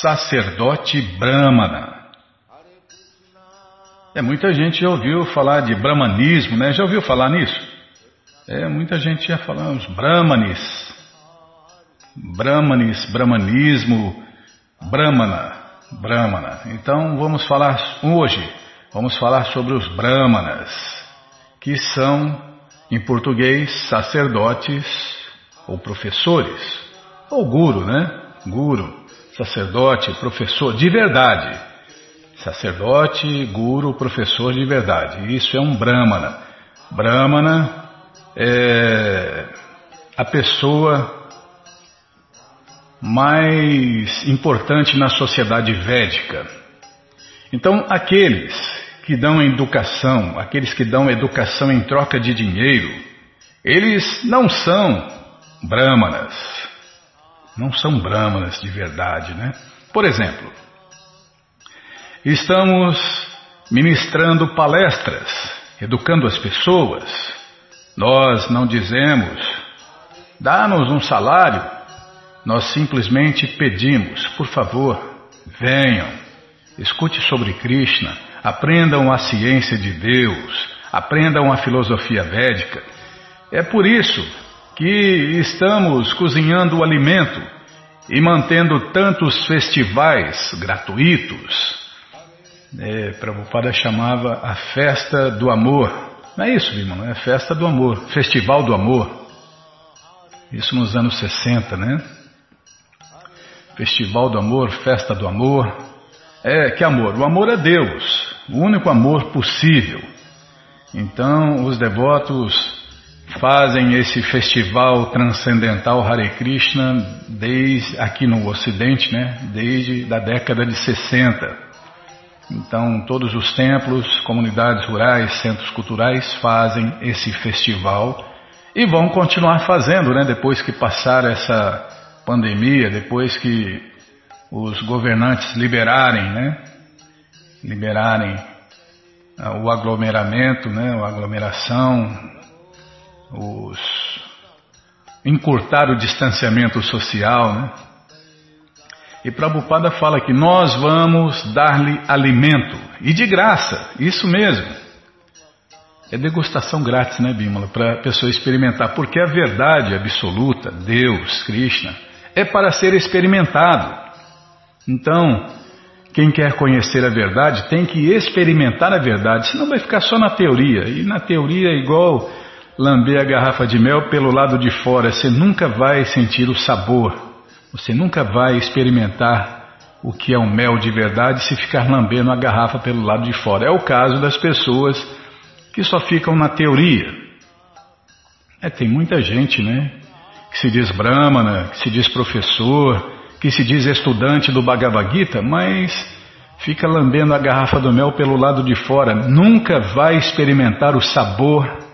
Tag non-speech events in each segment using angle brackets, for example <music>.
sacerdote brahmana. É, muita gente já ouviu falar de brahmanismo, né? Já ouviu falar nisso? É, muita gente já falou os brahmanes, brahmanes, brahmanismo, brahmana, brahmana. Então vamos falar hoje, vamos falar sobre os brahmanas, que são, em português, sacerdotes ou professores, ou guru, né? Guru, sacerdote, professor de verdade. Sacerdote, guru, professor de verdade. Isso é um brahmana. Brahmana é a pessoa mais importante na sociedade védica. Então, aqueles que dão educação, aqueles que dão educação em troca de dinheiro, eles não são brahmanas. Não são brahmanas de verdade, né? Por exemplo, estamos ministrando palestras, educando as pessoas. Nós não dizemos, dá-nos um salário. Nós simplesmente pedimos, por favor, venham, escute sobre Krishna, aprendam a ciência de Deus, aprendam a filosofia védica. É por isso que estamos cozinhando o alimento e mantendo tantos festivais gratuitos. É, Prabhupada chamava a festa do amor. Não é isso, irmão? É festa do amor, festival do amor. Isso nos anos 60, né? Festival do amor, festa do amor. É, que amor? O amor é Deus, o único amor possível. Então, os devotos fazem esse festival transcendental Hare Krishna desde aqui no Ocidente, né? Desde da década de 60. Então, todos os templos, comunidades rurais, centros culturais fazem esse festival e vão continuar fazendo, né? Depois que passar essa pandemia, depois que os governantes liberarem, né? Liberarem ah, o aglomeramento, né? A aglomeração, os encurtar o distanciamento social, né? E Prabhupada fala que nós vamos dar-lhe alimento, e de graça, isso mesmo. É degustação grátis, né, Bímola, para a pessoa experimentar, porque a verdade absoluta, Deus, Krishna, é para ser experimentado. Então, quem quer conhecer a verdade tem que experimentar a verdade, senão vai ficar só na teoria. E na teoria é igual lamber a garrafa de mel pelo lado de fora, você nunca vai sentir o sabor, você nunca vai experimentar o que é um mel de verdade se ficar lambendo a garrafa pelo lado de fora. É o caso das pessoas que só ficam na teoria. É, tem muita gente, né? Que se diz brahmana, que se diz professor, que se diz estudante do Bhagavad Gita, mas fica lambendo a garrafa do mel pelo lado de fora. Nunca vai experimentar o sabor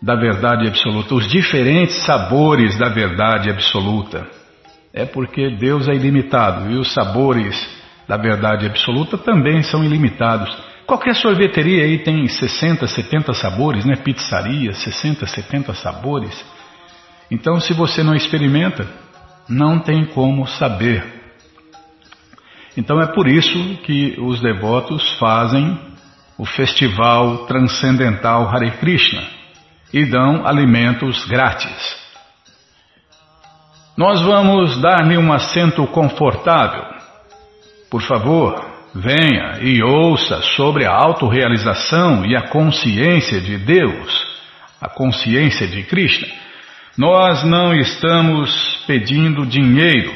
da verdade absoluta, os diferentes sabores da verdade absoluta. É porque Deus é ilimitado e os sabores da verdade absoluta também são ilimitados. Qualquer sorveteria aí tem 60, 70 sabores, né? Pizzaria, 60, 70 sabores. Então, se você não experimenta, não tem como saber. Então é por isso que os devotos fazem o festival transcendental Hare Krishna e dão alimentos grátis. Nós vamos dar-lhe um assento confortável. Por favor, venha e ouça sobre a autorrealização e a consciência de Deus, a consciência de Krishna. Nós não estamos pedindo dinheiro.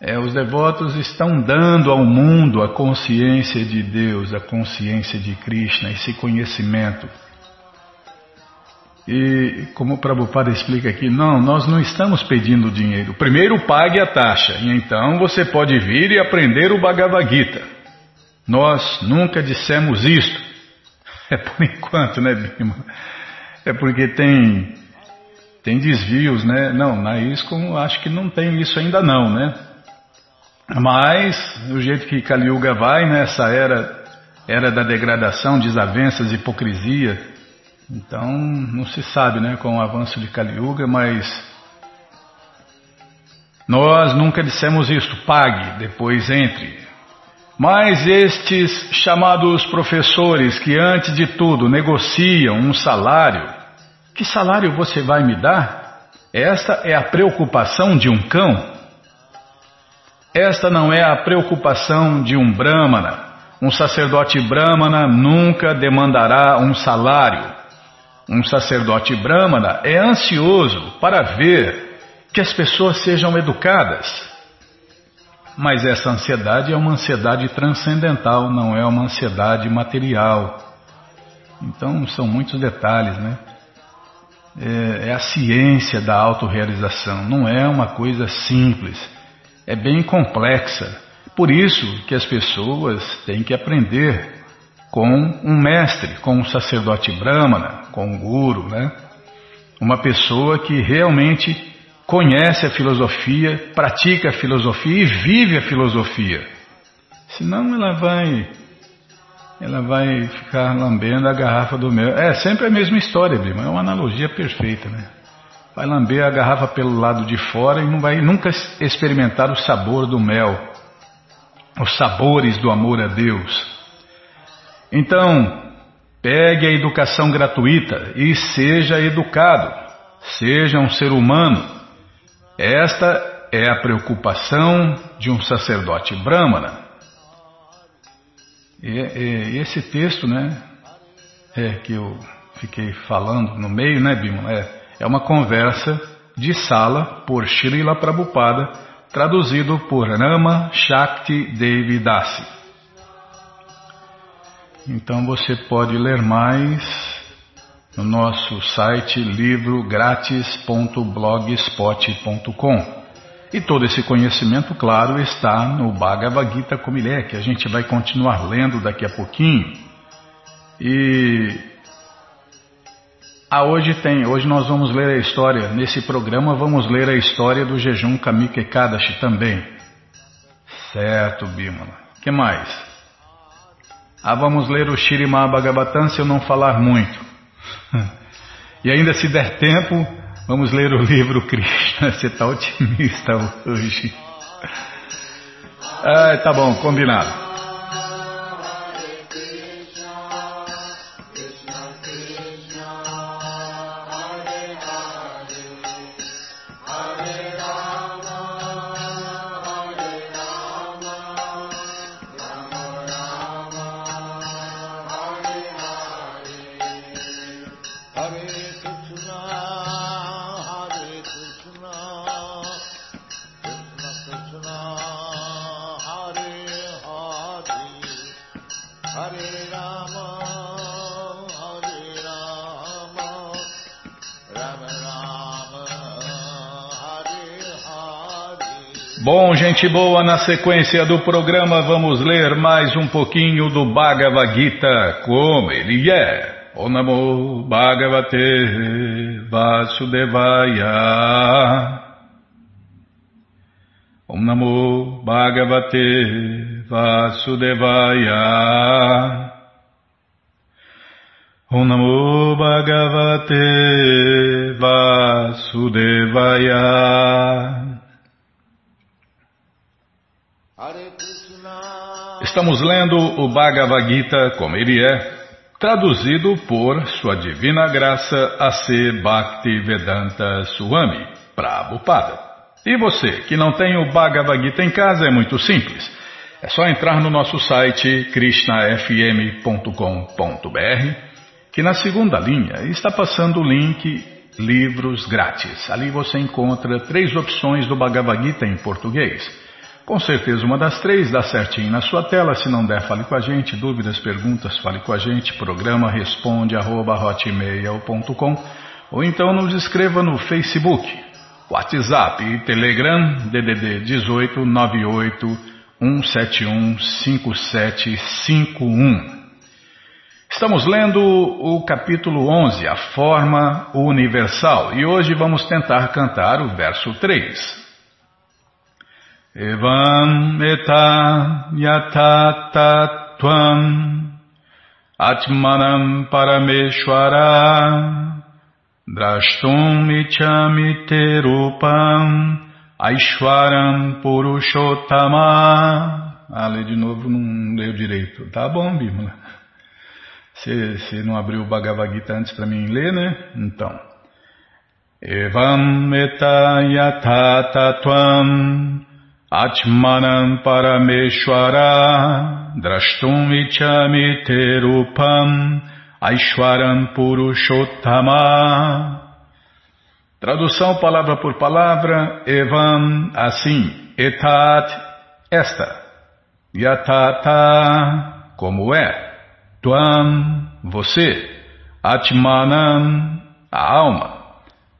É, os devotos estão dando ao mundo a consciência de Deus, a consciência de Krishna, esse conhecimento. E como o Prabhupada explica aqui, não, nós não estamos pedindo dinheiro. Primeiro pague a taxa, e então você pode vir e aprender o Bhagavad Gita. Nós nunca dissemos isto. <laughs> É por enquanto, né, Bima? É porque tem, tem desvios, né? Não, na ISCOM acho que não tem isso ainda não, né? Mas, do jeito que Kali Yuga vai, nessa né, era, era da degradação, desavenças, hipocrisia, então, não se sabe né, com o avanço de Kali Yuga, mas Nós nunca dissemos isto, pague, depois entre. Mas estes chamados professores que antes de tudo negociam um salário, que salário você vai me dar? Esta é a preocupação de um cão? Esta não é a preocupação de um brahmana. Um sacerdote brahmana nunca demandará um salário. Um sacerdote brahmana é ansioso para ver que as pessoas sejam educadas. Mas essa ansiedade é uma ansiedade transcendental, não é uma ansiedade material. Então são muitos detalhes, né? É, é a ciência da autorrealização, não é uma coisa simples, é bem complexa. Por isso que as pessoas têm que aprender com um mestre, com um sacerdote brahmana, com um guru, né? Uma pessoa que realmente conhece a filosofia, pratica a filosofia e vive a filosofia. Senão ela vai ela vai ficar lambendo a garrafa do mel. É sempre a mesma história, Brima, é uma analogia perfeita, né? Vai lamber a garrafa pelo lado de fora e não vai nunca experimentar o sabor do mel, os sabores do amor a Deus. Então, pegue a educação gratuita e seja educado, seja um ser humano. Esta é a preocupação de um sacerdote brahmana. E, e, esse texto, né, é que eu fiquei falando no meio, né, Bima, é, é uma conversa de sala por Srila Prabhupada, traduzido por Rama Shakti Devi Dasi. Então você pode ler mais no nosso site livrográtis.blogspot.com. E todo esse conhecimento, claro, está no Bhagavad Gita como ele é, que a gente vai continuar lendo daqui a pouquinho. E ah, hoje tem, hoje nós vamos ler a história, nesse programa vamos ler a história do jejum Kamika Ekadashi também. Certo, Bimala. que mais? Ah, vamos ler o Shirimá Bhagavatam se eu não falar muito. E ainda se der tempo, Vamos ler o livro Krishna. Você está otimista hoje. Ah, tá bom, combinado. Gente boa, na sequência do programa vamos ler mais um pouquinho do Bhagavad Gita, como ele é. O Namo Bhagavate Vasudevaya. Om Namo Bhagavate Vasudevaya. Om Namo Bhagavate Vasudevaya. Estamos lendo o Bhagavad Gita como ele é, traduzido por Sua Divina Graça A.C. Bhakti Vedanta Swami, Prabhupada. E você que não tem o Bhagavad Gita em casa é muito simples. É só entrar no nosso site krishnafm.com.br que na segunda linha está passando o link Livros Grátis. Ali você encontra três opções do Bhagavad Gita em português. Com certeza uma das três dá certinho na sua tela. Se não der, fale com a gente. Dúvidas, perguntas, fale com a gente. Programa responde arroba, hotmail.com ou então nos escreva no Facebook, WhatsApp e Telegram DDD 18 98 171 5751. Estamos lendo o capítulo 11, a forma universal, e hoje vamos tentar cantar o verso 3. Evam eta yatatatvam atmanam parameshwara drashtum ichamite rupam Aishwaram Purushottama. Ah, lê de novo, não leu direito. Tá bom, Bimala. Você, não abriu o Bhagavad Gita antes para mim ler, né? Então. Evam metayatatatvam atmanam parameshwara drashtum ichami terupam aishwaram purushottama Tradução palavra por palavra, evam, assim, etat, esta, yatata, como é, tuam, você, atmanam, a alma,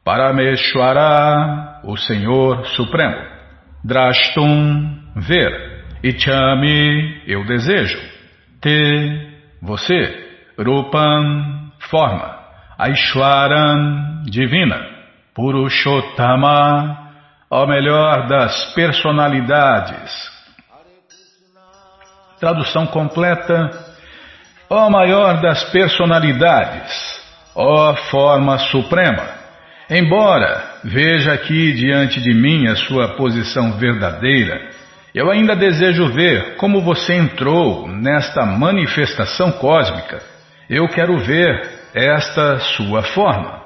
parameshwara, o Senhor Supremo, drashtum, ver, ichami, eu desejo, te, você, rupam, forma, aishwaram, divina, Purushottama, ao melhor das personalidades. Tradução completa: ó maior das personalidades, ó forma suprema. Embora veja aqui diante de mim a sua posição verdadeira, eu ainda desejo ver como você entrou nesta manifestação cósmica. Eu quero ver esta sua forma.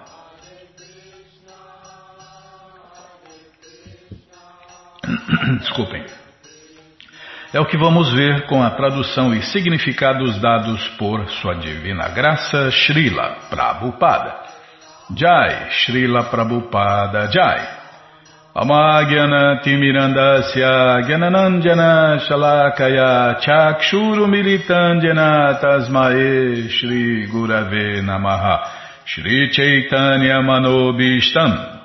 <clears throat> Desculpem. É o que vamos ver com a tradução e significados dados por Sua Divina Graça Srila Prabhupada. Jai, Srila Prabhupada Jai. Amagyana Timirandasya Gyananandjana Shalakaya Chakshuru Militandjana Tasmae Shri Gurave Namaha Shri Chaitanya Manobishtam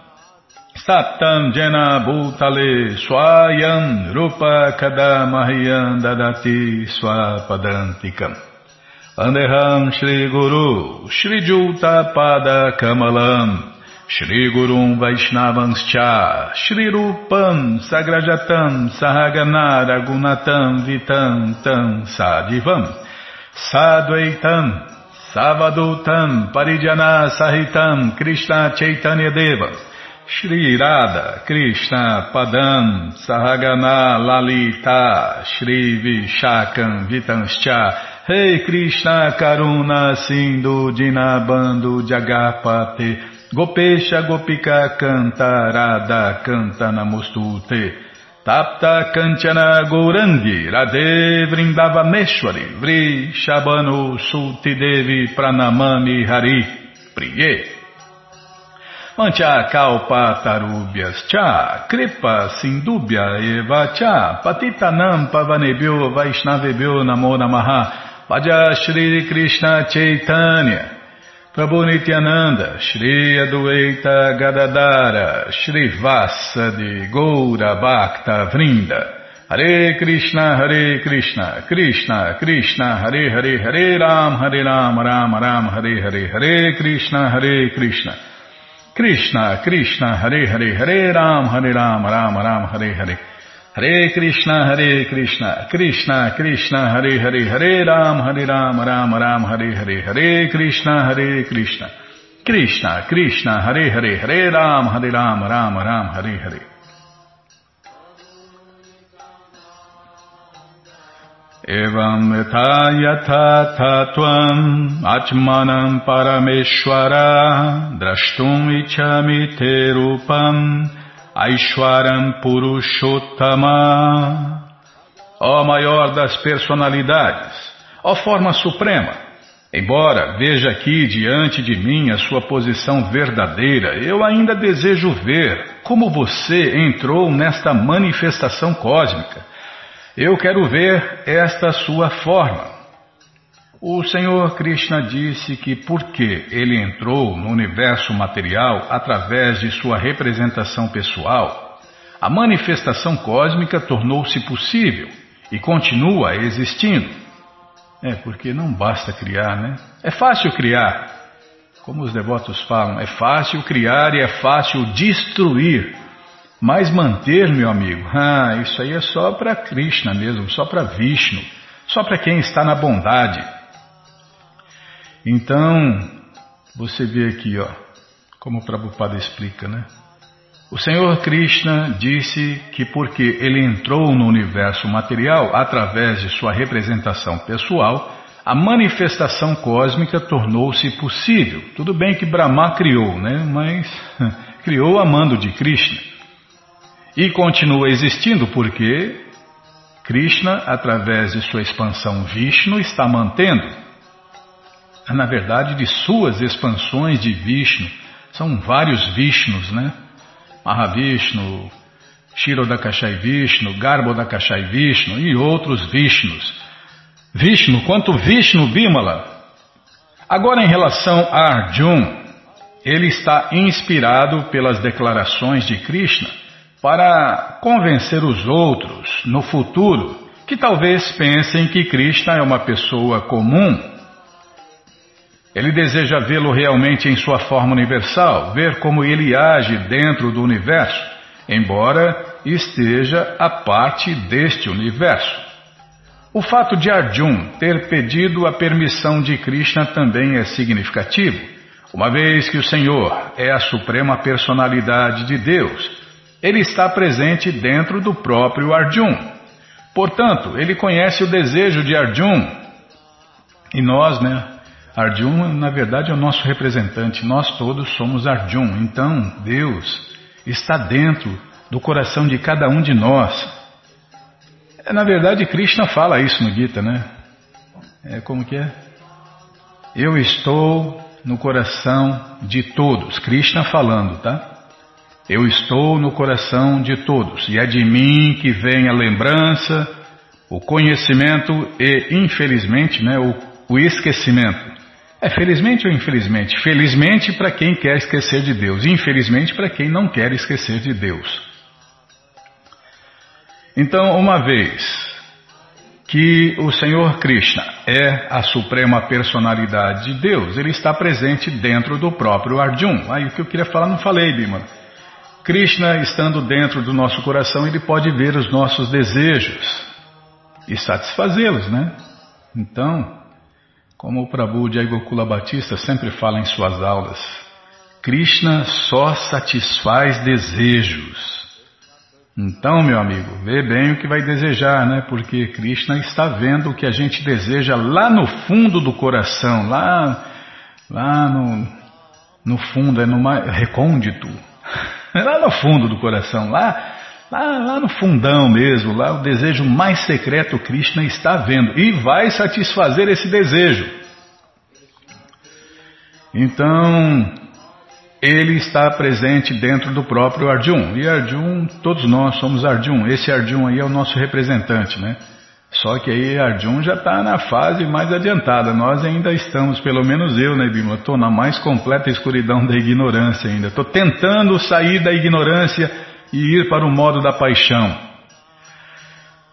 Satam Jena Bhutale Swayam Rupa Kadamahyam Dadati Swapadantikam Andeham Shri Guru Shri Juta Pada Kamalam Shri Gurum Vaishnavanscha Shri Rupam Sagrajatam Sahagana Ragunatam Vitam Tam Sadivam Sadvaitam Savadutam Parijana Sahitam Krishna Chaitanya Deva Shri Irada, Krishna, Padam, Sahagana, Lalita, Shri Vishakam, Vitanscha, Rei hey Krishna, Karuna, Sindhu, Dinabando, Jagapate, Gopesha, Gopika, Canta, Radha, Canta, Namostute, Tapta, Kanchana, Gourangi, Radhe, Vrindavaneshwari, Vri, Shabano, Sulti Devi, Pranamami, Hari, Priye. Mancha kalpa tarubhyas cha, kripa sindubhya eva cha, patitanam pavanebhyo vaishnavebhyo namo namaha, Vaja Shri Krishna Chaitanya, Prabhu Nityananda, Shri Adueita Gadadara, Shri Vassa de Goura Bhakta Vrinda, Hare Krishna, Hare Krishna, Krishna, Krishna, Hare Hare, Hare Ram, Hare Ram, Ram Ram, Hare Hare, Hare Krishna, Hare Krishna. Krishna, Krishna, Hare Hare, Hare Ram, Hare Ram, Ram Ram, Hare Hare. Hare Krishna, Hare Krishna, Krishna, Krishna, Hare Hare, Hare Ram, Hare Ram, Ram Ram, Hare Hare, Hare Krishna, Hare Krishna, Krishna, Krishna, Hare Hare, Hare Ram, Hare Ram, Ram Ram, Hare Hare. Evam etayata tatuam atmanam parameshwara drashtum ichami terupam aishwaram purushottama Ó maior das personalidades, ó forma suprema, embora veja aqui diante de mim a sua posição verdadeira, eu ainda desejo ver como você entrou nesta manifestação cósmica eu quero ver esta sua forma. O Senhor Krishna disse que porque ele entrou no universo material através de sua representação pessoal, a manifestação cósmica tornou-se possível e continua existindo. É, porque não basta criar, né? É fácil criar. Como os devotos falam, é fácil criar e é fácil destruir. Mas manter, meu amigo, <laughs> ah, isso aí é só para Krishna mesmo, só para Vishnu, só para quem está na bondade. Então, você vê aqui, ó, como o Prabhupada explica, né? O Senhor Krishna disse que porque ele entrou no universo material através de sua representação pessoal, a manifestação cósmica tornou-se possível. Tudo bem que Brahma criou, né? Mas <laughs> criou amando de Krishna. E continua existindo porque Krishna, através de sua expansão Vishnu, está mantendo. Na verdade, de suas expansões de Vishnu. São vários Vishnus, né? Mahavishnu, Shirodakashai Vishnu, Garbhodakashai Vishnu e outros Vishnus. Vishnu, quanto Vishnu Bimala. Agora, em relação a Arjun, ele está inspirado pelas declarações de Krishna para convencer os outros no futuro que talvez pensem que Krishna é uma pessoa comum. Ele deseja vê-lo realmente em sua forma universal, ver como ele age dentro do universo, embora esteja a parte deste universo. O fato de Arjun ter pedido a permissão de Krishna também é significativo, uma vez que o Senhor é a suprema personalidade de Deus, ele está presente dentro do próprio Arjun. Portanto, ele conhece o desejo de Arjun. E nós, né? Arjun, na verdade, é o nosso representante. Nós todos somos Arjun. Então, Deus está dentro do coração de cada um de nós. É, na verdade, Krishna fala isso no Gita, né? É como que é? Eu estou no coração de todos. Krishna falando, tá? Eu estou no coração de todos e é de mim que vem a lembrança, o conhecimento e, infelizmente, né, o, o esquecimento. É felizmente ou infelizmente? Felizmente para quem quer esquecer de Deus, infelizmente para quem não quer esquecer de Deus. Então, uma vez que o Senhor Krishna é a suprema personalidade de Deus, ele está presente dentro do próprio Arjun. Aí o que eu queria falar não falei, Bima. Krishna estando dentro do nosso coração, ele pode ver os nossos desejos e satisfazê-los, né? Então, como o Prabhu de Gokula Batista sempre fala em suas aulas, Krishna só satisfaz desejos. Então, meu amigo, vê bem o que vai desejar, né? Porque Krishna está vendo o que a gente deseja lá no fundo do coração, lá, lá no, no fundo, é no mais recôndito, <laughs> lá no fundo do coração, lá, lá, lá no fundão mesmo, lá o desejo mais secreto Krishna está vendo e vai satisfazer esse desejo. Então, ele está presente dentro do próprio Arjun. E Arjun, todos nós somos Arjun. Esse Arjun aí é o nosso representante, né? Só que aí Arjun já está na fase mais adiantada. Nós ainda estamos, pelo menos eu, né, Bima? Estou na mais completa escuridão da ignorância ainda. Estou tentando sair da ignorância e ir para o modo da paixão.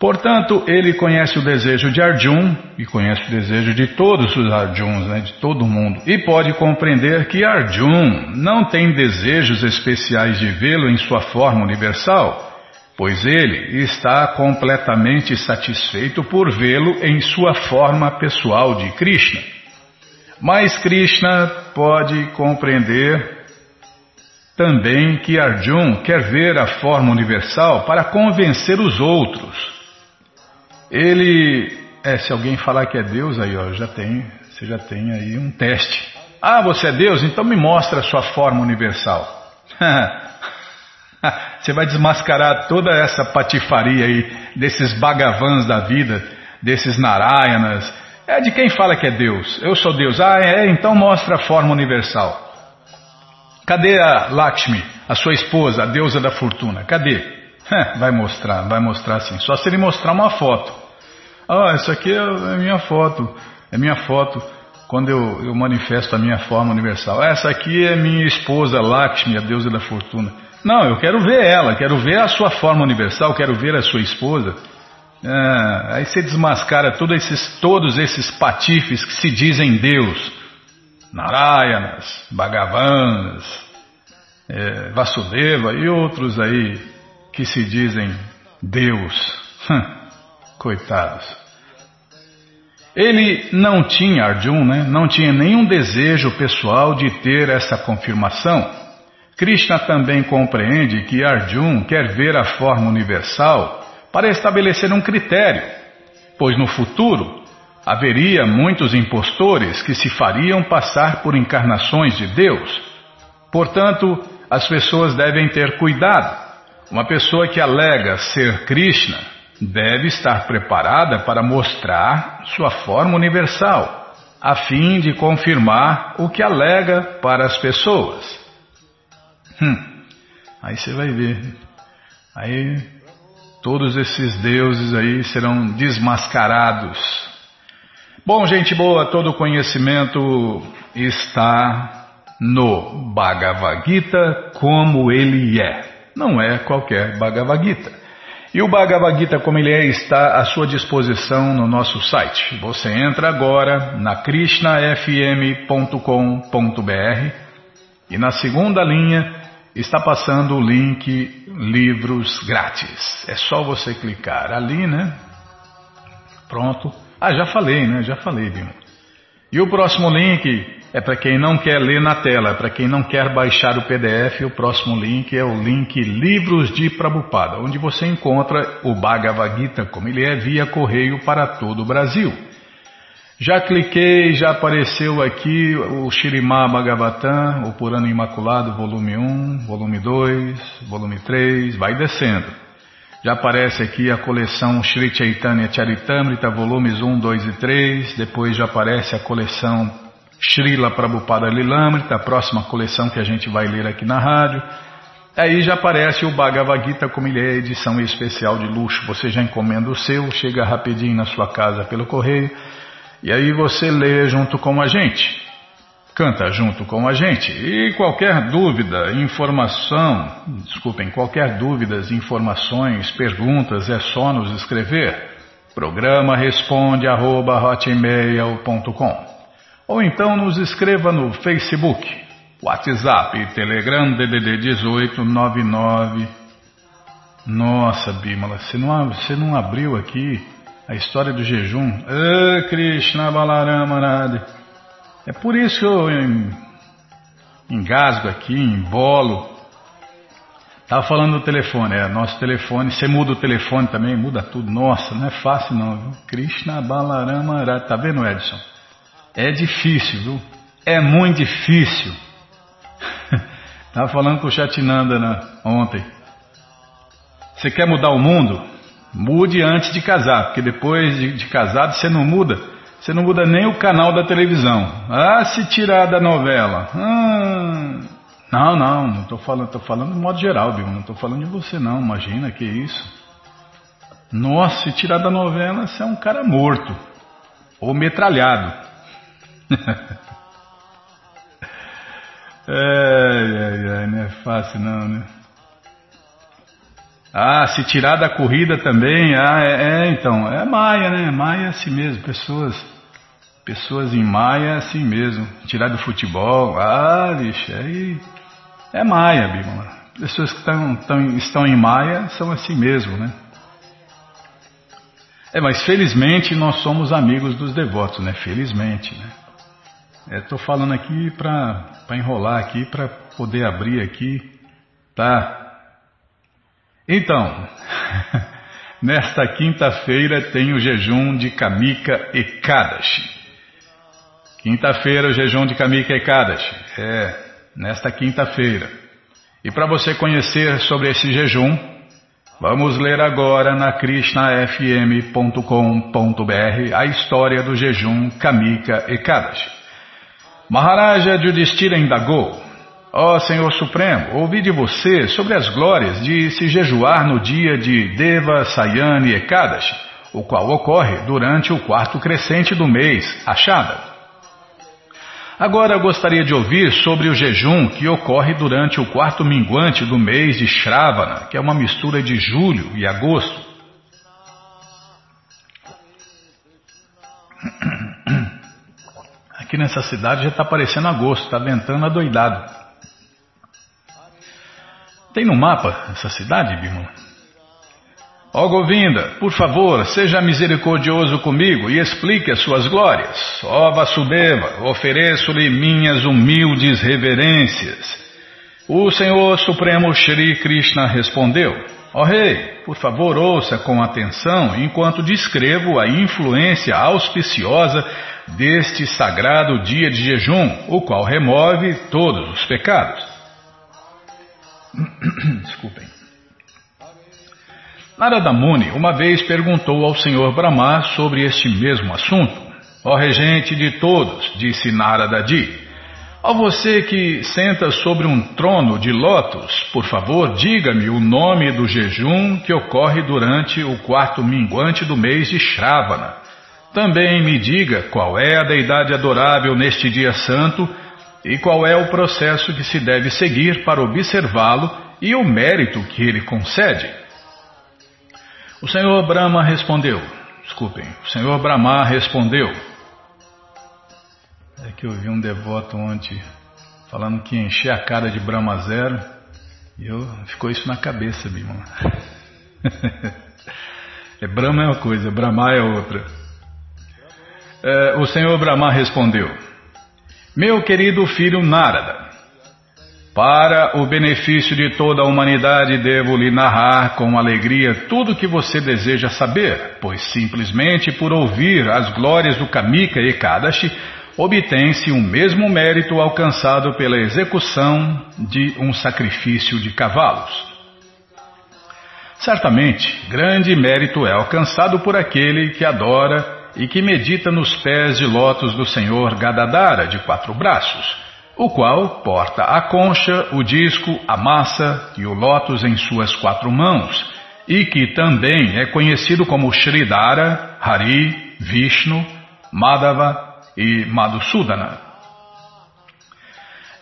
Portanto, ele conhece o desejo de Arjun e conhece o desejo de todos os Arjuns, né, de todo mundo, e pode compreender que Arjun não tem desejos especiais de vê-lo em sua forma universal, pois ele está completamente satisfeito por vê-lo em sua forma pessoal de Krishna. Mas Krishna pode compreender também que Arjun quer ver a forma universal para convencer os outros ele, é, se alguém falar que é Deus, aí ó, já tem, você já tem aí um teste. Ah, você é Deus? Então me mostra a sua forma universal. <laughs> você vai desmascarar toda essa patifaria aí desses bagavans da vida, desses narayanas. É de quem fala que é Deus. Eu sou Deus. Ah, é, então mostra a forma universal. Cadê a Lakshmi, a sua esposa, a deusa da fortuna? Cadê? Vai mostrar, vai mostrar sim. Só se ele mostrar uma foto. Ah, isso aqui é minha foto. É minha foto quando eu, eu manifesto a minha forma universal. Essa aqui é minha esposa Lakshmi, a deusa da fortuna. Não, eu quero ver ela, quero ver a sua forma universal, quero ver a sua esposa. É, aí você desmascara todos esses, todos esses patifes que se dizem Deus. Narayanas, Bhagavanas, é, Vasudeva e outros aí que se dizem Deus. Coitados. Ele não tinha, Arjun, né, não tinha nenhum desejo pessoal de ter essa confirmação. Krishna também compreende que Arjun quer ver a forma universal para estabelecer um critério, pois no futuro haveria muitos impostores que se fariam passar por encarnações de Deus. Portanto, as pessoas devem ter cuidado. Uma pessoa que alega ser Krishna deve estar preparada para mostrar sua forma universal, a fim de confirmar o que alega para as pessoas. Hum, aí você vai ver. Aí todos esses deuses aí serão desmascarados. Bom, gente boa, todo conhecimento está no Bhagavad Gita como ele é. Não é qualquer Bhagavad Gita. E o Bhagavad Gita como ele é está à sua disposição no nosso site. Você entra agora na krishnafm.com.br e na segunda linha está passando o link livros grátis. É só você clicar ali, né? Pronto. Ah, já falei, né? Já falei, Bimo. E o próximo link é para quem não quer ler na tela, é para quem não quer baixar o PDF. O próximo link é o link Livros de Prabupada, onde você encontra o Bhagavad Gita como ele é via correio para todo o Brasil. Já cliquei, já apareceu aqui o Shirimá Bhagavatam, o Purano Imaculado, volume 1, volume 2, volume 3, vai descendo. Já aparece aqui a coleção Sri Chaitanya Charitamrita, volumes 1, 2 e 3. Depois já aparece a coleção Srila Prabhupada Lilamrita, a próxima coleção que a gente vai ler aqui na rádio. Aí já aparece o Bhagavad Gita como ele é edição especial de luxo. Você já encomenda o seu, chega rapidinho na sua casa pelo correio. E aí você lê junto com a gente, canta junto com a gente. E qualquer dúvida, informação, desculpem, qualquer dúvidas, informações, perguntas, é só nos escrever. Programa responde arroba, ou então nos escreva no Facebook, WhatsApp Telegram DDD 1899. Nossa, Bímola, você não, você não abriu aqui a história do jejum. Ah, Krishna Balarama Radha. É por isso que eu engasgo aqui, embolo. Estava falando do telefone, é, nosso telefone, você muda o telefone também, muda tudo. Nossa, não é fácil não, viu? Krishna Balarama Radha. Tá vendo, Edson? É difícil, viu? É muito difícil. <laughs> Estava falando com o Chatinanda né, ontem. Você quer mudar o mundo? Mude antes de casar, porque depois de, de casado você não muda. Você não muda nem o canal da televisão. Ah, se tirar da novela. Ah, não, não, não estou falando, estou falando de modo geral, Bill, não estou falando de você não, imagina que isso. Nossa, se tirar da novela, você é um cara morto. Ou metralhado. ai, ai, ai, não é fácil não, né? Ah, se tirar da corrida também, ah, é, é, então, é Maia, né? Maia é assim mesmo, pessoas, pessoas em Maia é assim mesmo. Tirar do futebol, ah, bicho, aí é Maia, Bíblia. Pessoas que estão, estão, estão em Maia são assim mesmo, né? É, mas felizmente nós somos amigos dos devotos, né? Felizmente, né? Estou é, falando aqui para enrolar aqui, para poder abrir aqui, tá? Então, <laughs> nesta quinta-feira tem o jejum de Kamika Ekadashi. Quinta-feira o jejum de Kamika Ekadashi. É, nesta quinta-feira. E para você conhecer sobre esse jejum, vamos ler agora na krishnafm.com.br a história do jejum Kamika Ekadashi. Maharaja Yudhishthira indagou Ó oh, Senhor Supremo, ouvi de você sobre as glórias de se jejuar no dia de Deva Sayani Ekadashi, o qual ocorre durante o quarto crescente do mês, Achada. Agora gostaria de ouvir sobre o jejum que ocorre durante o quarto minguante do mês de Shravana, que é uma mistura de julho e agosto. Aqui nessa cidade já está parecendo agosto, está ventando adoidado. Tem no mapa essa cidade, Bimala? Ó oh, Govinda, por favor, seja misericordioso comigo e explique as suas glórias. Ó oh, Vasudeva, ofereço-lhe minhas humildes reverências. O Senhor Supremo Shri Krishna respondeu: Ó oh, rei, por favor ouça com atenção enquanto descrevo a influência auspiciosa deste sagrado dia de jejum, o qual remove todos os pecados. <clears throat> Desculpem. Narada Muni uma vez perguntou ao Senhor Brahma sobre este mesmo assunto. Ó regente de todos, disse Narada Ji, Ó você que senta sobre um trono de lótus, por favor, diga-me o nome do jejum que ocorre durante o quarto minguante do mês de Shravana. Também me diga qual é a deidade adorável neste dia santo e qual é o processo que se deve seguir para observá-lo e o mérito que ele concede. O Senhor Brahma respondeu, desculpem, o Senhor Brahma respondeu, é que eu vi um devoto ontem falando que encher a cara de Brahma Zero e eu, ficou isso na cabeça, meu irmão. <laughs> é Brahma é uma coisa, Brahma é outra. É, o Senhor Brahma respondeu: Meu querido filho Narada, para o benefício de toda a humanidade, devo lhe narrar com alegria tudo o que você deseja saber, pois simplesmente por ouvir as glórias do Kamika e Kadashi, obtém-se o mesmo mérito alcançado pela execução de um sacrifício de cavalos. Certamente, grande mérito é alcançado por aquele que adora e que medita nos pés de lótus do Senhor Gadadara de quatro braços, o qual porta a concha, o disco, a massa e o lótus em suas quatro mãos, e que também é conhecido como Sridhara, Hari, Vishnu, Madhava e Madhusudana.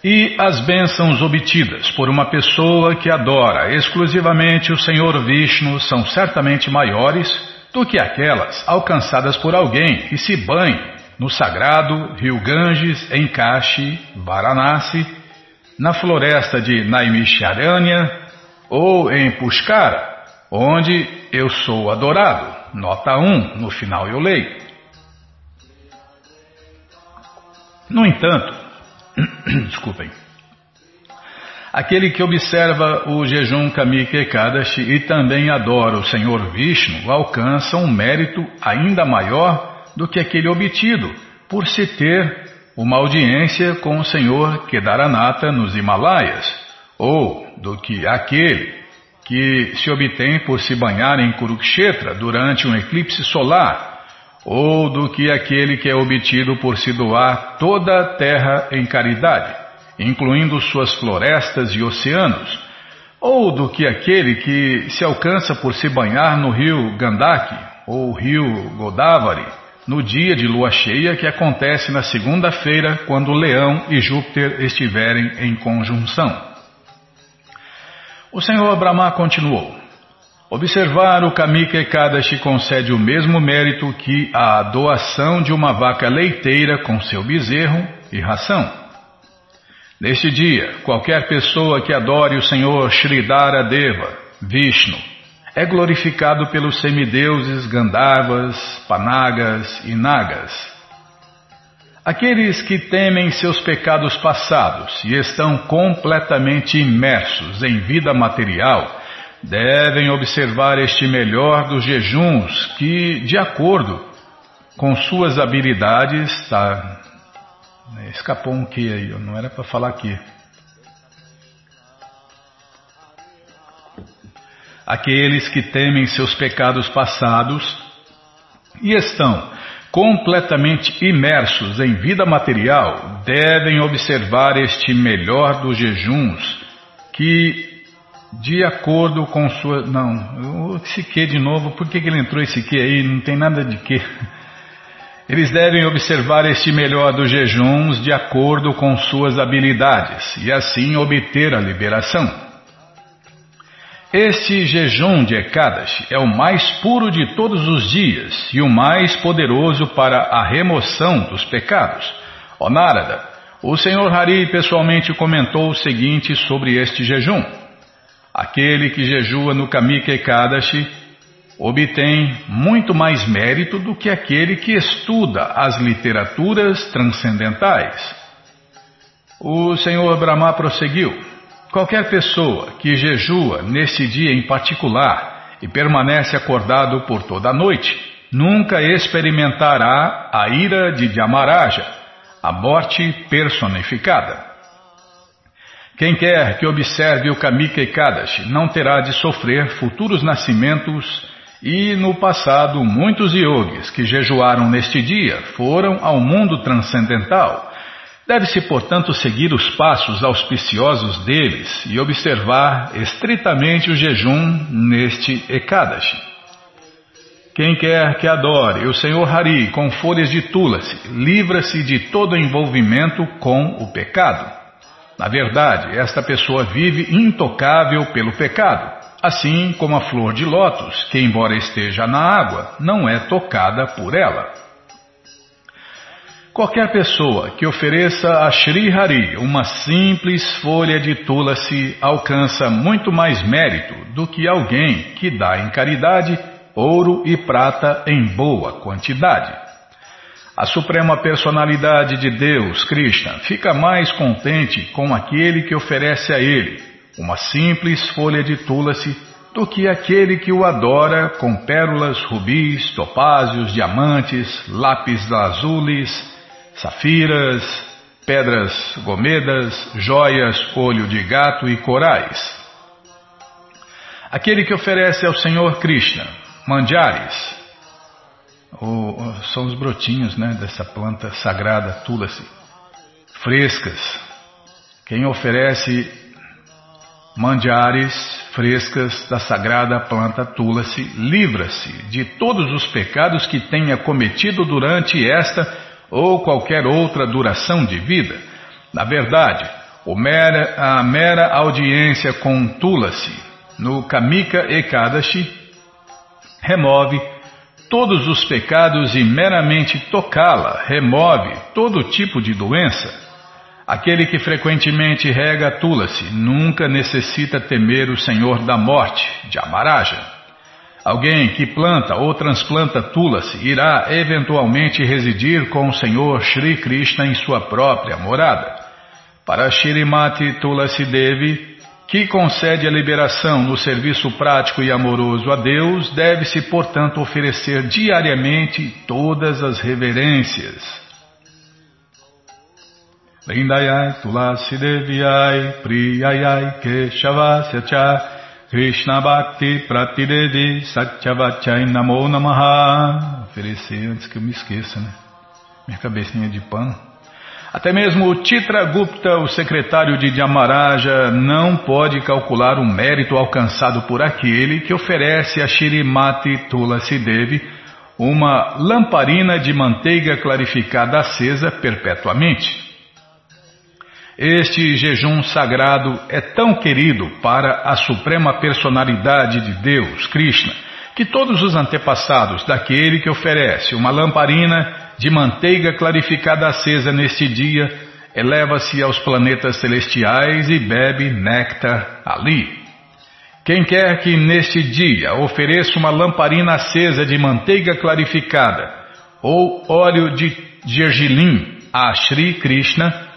E as bênçãos obtidas por uma pessoa que adora exclusivamente o Senhor Vishnu são certamente maiores do que aquelas alcançadas por alguém que se banhe no sagrado rio Ganges, em Kashi, Varanasi, na floresta de Naimisharanya ou em Pushkara, onde eu sou adorado. Nota 1, no final eu leio. No entanto, <clears throat> desculpem, Aquele que observa o jejum Kamika Ekadashi e também adora o Senhor Vishnu alcança um mérito ainda maior do que aquele obtido por se ter uma audiência com o Senhor Kedaranata nos Himalaias, ou do que aquele que se obtém por se banhar em Kurukshetra durante um eclipse solar, ou do que aquele que é obtido por se doar toda a terra em caridade incluindo suas florestas e oceanos, ou do que aquele que se alcança por se banhar no rio Gandaki ou rio Godavari, no dia de lua cheia que acontece na segunda-feira, quando Leão e Júpiter estiverem em conjunção. O Senhor Brahma continuou. Observar o Kamika Ekadashi concede o mesmo mérito que a doação de uma vaca leiteira com seu bezerro e ração. Neste dia, qualquer pessoa que adore o Senhor Sridhara Deva, Vishnu, é glorificado pelos semideuses Gandharvas, Panagas e Nagas. Aqueles que temem seus pecados passados e estão completamente imersos em vida material devem observar este melhor dos jejuns que, de acordo com suas habilidades, tá, Escapou um que aí, não era para falar aqui. Aqueles que temem seus pecados passados e estão completamente imersos em vida material devem observar este melhor dos jejuns que, de acordo com sua. Não, esse que de novo, por que, que ele entrou esse que aí? Não tem nada de que. Eles devem observar este melhor dos jejuns de acordo com suas habilidades e assim obter a liberação. Este jejum de Ekadashi é o mais puro de todos os dias e o mais poderoso para a remoção dos pecados. O Narada, o Senhor Hari pessoalmente comentou o seguinte sobre este jejum. Aquele que jejua no Kamika Ekadashi obtém muito mais mérito do que aquele que estuda as literaturas transcendentais. O Senhor Brahma prosseguiu: Qualquer pessoa que jejua neste dia em particular e permanece acordado por toda a noite, nunca experimentará a ira de Dhyamaraja, a morte personificada. Quem quer que observe o Kamika Ekadashi não terá de sofrer futuros nascimentos e no passado muitos yogis que jejuaram neste dia foram ao mundo transcendental. Deve-se, portanto, seguir os passos auspiciosos deles e observar estritamente o jejum neste Ekadashi. Quem quer que adore o Senhor Hari com folhas de tulasi, livra-se de todo envolvimento com o pecado. Na verdade, esta pessoa vive intocável pelo pecado, assim como a flor de lótus, que, embora esteja na água, não é tocada por ela. Qualquer pessoa que ofereça a Sri Hari uma simples folha de tulasi alcança muito mais mérito do que alguém que dá em caridade ouro e prata em boa quantidade. A Suprema Personalidade de Deus, Krishna, fica mais contente com aquele que oferece a ele uma simples folha de tulasi do que aquele que o adora com pérolas, rubis, topázios, diamantes, lápis azules, safiras, pedras gomedas, joias, olho de gato e corais. Aquele que oferece ao Senhor Krishna manjares, o, são os brotinhos né, dessa planta sagrada, tulasi, frescas. Quem oferece mandiares frescas da sagrada planta tulasi livra-se de todos os pecados que tenha cometido durante esta ou qualquer outra duração de vida. Na verdade, mera, a mera audiência com tulasi no Kamika Ekadashi remove todos os pecados e meramente tocá-la remove todo tipo de doença. Aquele que frequentemente rega Tulasi nunca necessita temer o Senhor da morte, de Amaraja. Alguém que planta ou transplanta Tulasi irá eventualmente residir com o Senhor Sri Krishna em sua própria morada. Para Shirimati Tulasi Devi, que concede a liberação no serviço prático e amoroso a Deus, deve-se, portanto, oferecer diariamente todas as reverências. Vrindayai Tulasi Deviai Priyayai Keshavasya Krishna Bhakti Pratidevi Satyavachai Namo Namaha Oferecer antes que eu me esqueça, né? Minha cabecinha de pano. Até mesmo o Titragupta, o secretário de Dhyamaraja, não pode calcular o mérito alcançado por aquele que oferece a Shirimati Tulasi Devi uma lamparina de manteiga clarificada acesa perpetuamente. Este jejum sagrado é tão querido para a suprema personalidade de Deus, Krishna, que todos os antepassados daquele que oferece uma lamparina de manteiga clarificada acesa neste dia, eleva-se aos planetas celestiais e bebe néctar ali. Quem quer que neste dia ofereça uma lamparina acesa de manteiga clarificada ou óleo de gergelim a Sri Krishna,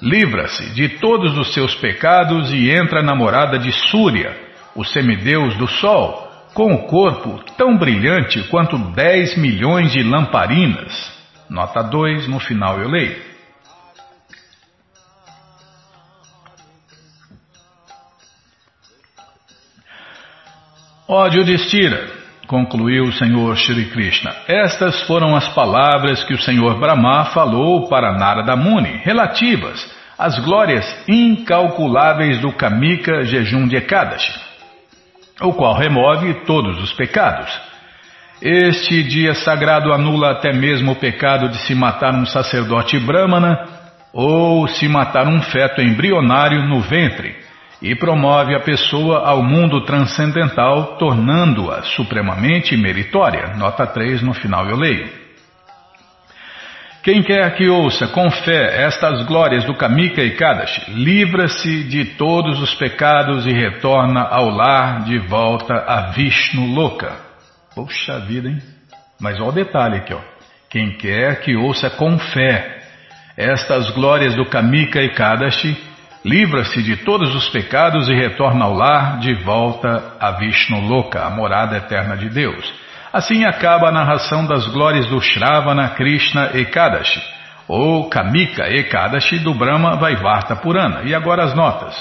livra-se de todos os seus pecados e entra na morada de Surya, o semideus do sol, com o corpo tão brilhante quanto dez milhões de lamparinas. Nota 2, no final eu leio. Ó Yudhishthira, concluiu o Senhor Shri Krishna, estas foram as palavras que o Senhor Brahma falou para Narada Muni, relativas às glórias incalculáveis do Kamika jejum de Ekadashi, o qual remove todos os pecados. Este dia sagrado anula até mesmo o pecado de se matar um sacerdote brahmana ou se matar um feto embrionário no ventre e promove a pessoa ao mundo transcendental, tornando-a supremamente meritória. Nota 3 no final eu leio. Quem quer que ouça com fé estas glórias do Kamika e Kadashi, livra-se de todos os pecados e retorna ao lar de volta a Vishnu Loka. Poxa vida, hein? Mas olha o detalhe aqui, ó. Quem quer que ouça com fé estas glórias do Kamika e Kadashi, livra-se de todos os pecados e retorna ao lar de volta a Vishnu Loka, a morada eterna de Deus. Assim acaba a narração das glórias do Shravana Krishna Ekadashi, ou Kamika Ekadashi do Brahma Vaivarta Purana. E agora as notas.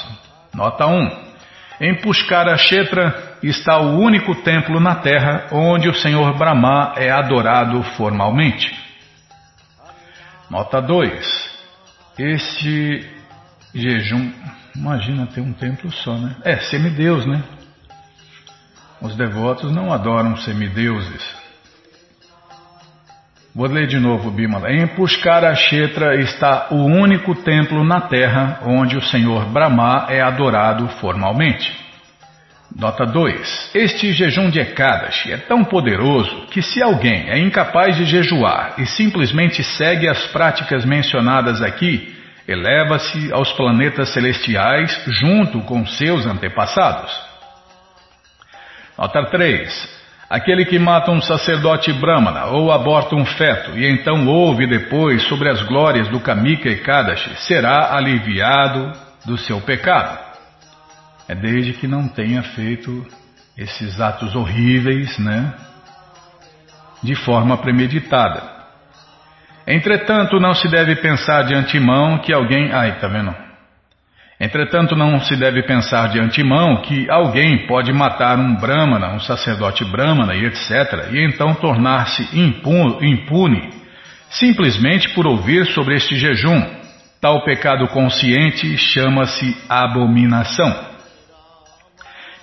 Nota 1. Em Pushkara Kshetra está o único templo na terra onde o Senhor Brahma é adorado formalmente. Nota 2. Este jejum. Imagina ter um templo só, né? É, semideus, né? Os devotos não adoram semideuses. Vou ler de novo, Bimala. Em Pushkara Kshetra está o único templo na terra onde o Senhor Brahma é adorado formalmente. Nota 2. Este jejum de Ekadashi é tão poderoso que se alguém é incapaz de jejuar e simplesmente segue as práticas mencionadas aqui, eleva-se aos planetas celestiais junto com seus antepassados. Nota 3. Aquele que mata um sacerdote brahmana ou aborta um feto e então ouve depois sobre as glórias do Kamika Ekadashi será aliviado do seu pecado. É desde que não tenha feito esses atos horríveis, né? De forma premeditada. Entretanto, não se deve pensar de antemão que alguém. Ai, tá vendo? Entretanto, não se deve pensar de antemão que alguém pode matar um brahmana, um sacerdote brahmana e etc., e então tornar-se impune, simplesmente por ouvir sobre este jejum. Tal pecado consciente chama-se abominação.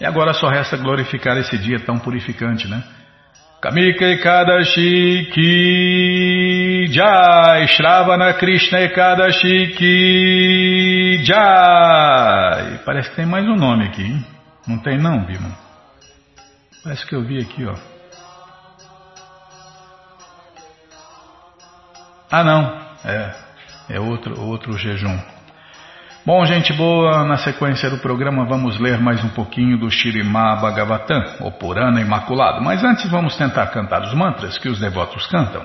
E agora só resta glorificar esse dia tão purificante, né? Kamika Ekadashi Ki Jai Shravana Krishna Ekadashi Ki Jai Parece que tem mais um nome aqui, hein? Não tem não, Bima? Parece que eu vi aqui, ó. Ah, não. É, é outro, outro jejum. Bom, gente boa, na sequência do programa vamos ler mais um pouquinho do Shirimá Bhagavatam, o Purana Imaculado. Mas antes vamos tentar cantar os mantras que os devotos cantam.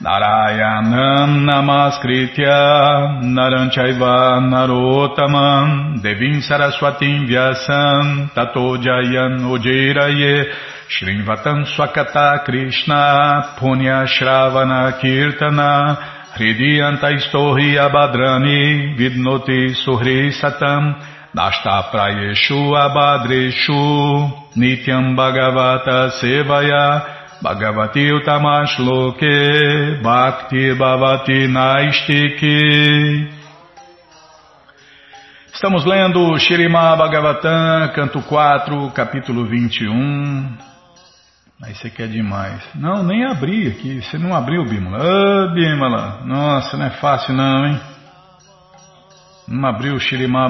Narayanam Namaskritya Naranchaiva Narotamam Devim Saraswatim Vyasam Tato Jayan Ojiraye Shrinvatam Swakata Krishna Punya Shravana Kirtana Hridiyantaistohi abadrani vidnoti suhri satam Nashta prayeshu abadreshu nityam bhagavata sevaya Bhagavati utamash loke bhakti bhavati naistiki Estamos lendo Shirima Bhagavatam, canto 4, capítulo 21. Aí você quer demais. Não, nem abri aqui. Você não abriu, Bímola. Ah, Bímola. Nossa, não é fácil não, hein? Não abriu o Shirimá.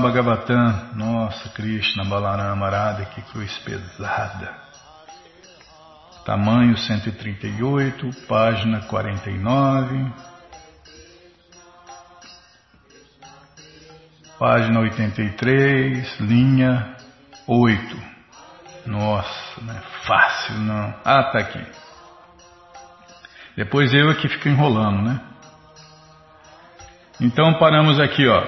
Nossa, Krishna, Balarama, Arada, que cruz pesada. Tamanho 138, página 49. Página 83, linha 8. Nossa, não é fácil não. Ah, tá aqui. Depois eu aqui fico enrolando, né? Então paramos aqui, ó.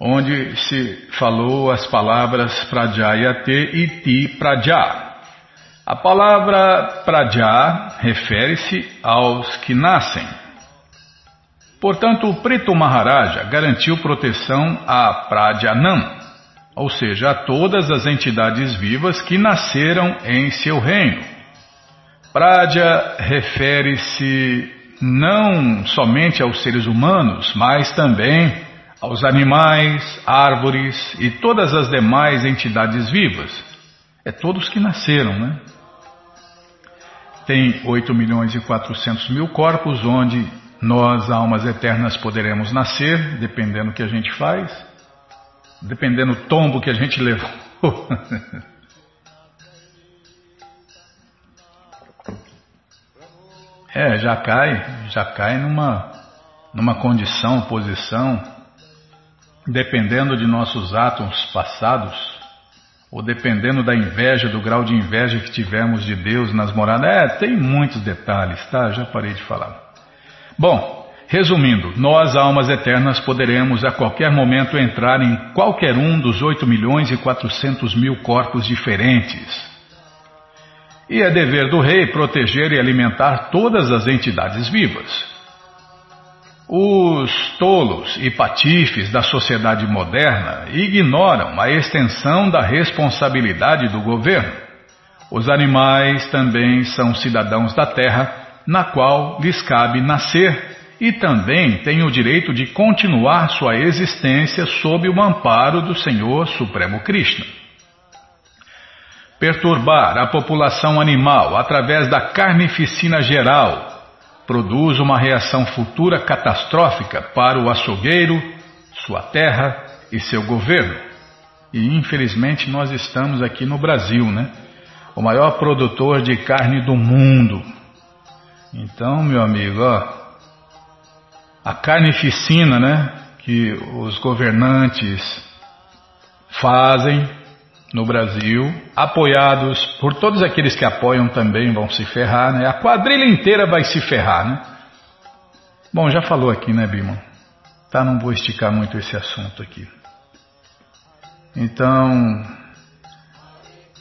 Onde se falou as palavras Prajayate e Ti Praja. A palavra Praja refere-se aos que nascem. Portanto, o Preto Maharaja garantiu proteção a Prajanam, ou seja, a todas as entidades vivas que nasceram em seu reino. Pradya refere-se não somente aos seres humanos, mas também aos animais, árvores e todas as demais entidades vivas. É todos que nasceram, né? Tem 8 milhões e 400 mil corpos onde nós, almas eternas, poderemos nascer, dependendo do que a gente faz dependendo do tombo que a gente levou. <laughs> é, já cai, já cai numa, numa condição, posição, dependendo de nossos atos passados, ou dependendo da inveja, do grau de inveja que tivemos de Deus nas moradas. É, tem muitos detalhes, tá? Já parei de falar. Bom, Resumindo, nós, almas eternas, poderemos a qualquer momento entrar em qualquer um dos 8 milhões e 400 mil corpos diferentes. E é dever do rei proteger e alimentar todas as entidades vivas. Os tolos e patifes da sociedade moderna ignoram a extensão da responsabilidade do governo. Os animais também são cidadãos da terra, na qual lhes cabe nascer e também tem o direito de continuar sua existência sob o amparo do Senhor Supremo Krishna. Perturbar a população animal através da carnificina geral produz uma reação futura catastrófica para o açougueiro, sua terra e seu governo. E infelizmente nós estamos aqui no Brasil, né? O maior produtor de carne do mundo. Então, meu amigo, ó, a carnificina, né, que os governantes fazem no Brasil, apoiados por todos aqueles que apoiam também vão se ferrar, né? A quadrilha inteira vai se ferrar, né? Bom, já falou aqui, né, Bima? Tá, não vou esticar muito esse assunto aqui. Então,